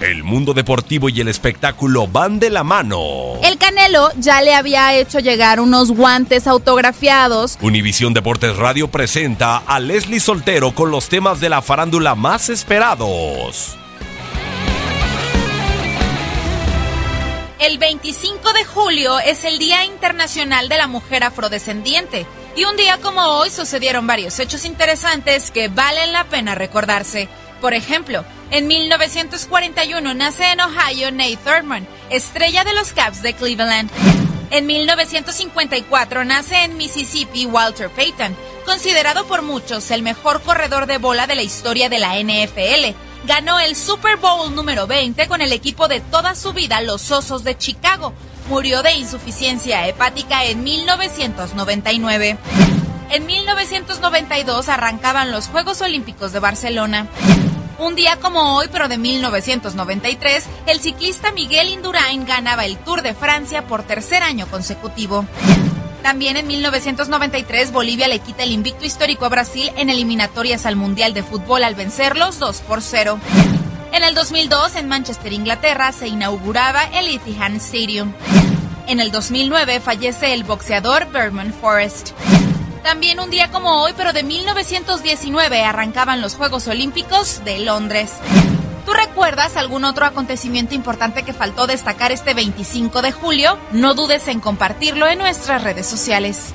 El mundo deportivo y el espectáculo van de la mano. El Canelo ya le había hecho llegar unos guantes autografiados. Univisión Deportes Radio presenta a Leslie Soltero con los temas de la farándula más esperados. El 25 de julio es el Día Internacional de la Mujer Afrodescendiente. Y un día como hoy sucedieron varios hechos interesantes que valen la pena recordarse. Por ejemplo, en 1941 nace en Ohio Nate Thurman, estrella de los Caps de Cleveland. En 1954 nace en Mississippi Walter Payton, considerado por muchos el mejor corredor de bola de la historia de la NFL. Ganó el Super Bowl número 20 con el equipo de toda su vida, los Osos de Chicago. Murió de insuficiencia hepática en 1999. En 1992 arrancaban los Juegos Olímpicos de Barcelona. Un día como hoy, pero de 1993, el ciclista Miguel Indurain ganaba el Tour de Francia por tercer año consecutivo. También en 1993 Bolivia le quita el invicto histórico a Brasil en eliminatorias al Mundial de Fútbol al vencerlos 2 por 0. En el 2002 en Manchester, Inglaterra, se inauguraba el Etihad Stadium. En el 2009 fallece el boxeador Berman Forrest. También un día como hoy, pero de 1919, arrancaban los Juegos Olímpicos de Londres. ¿Tú recuerdas algún otro acontecimiento importante que faltó destacar este 25 de julio? No dudes en compartirlo en nuestras redes sociales.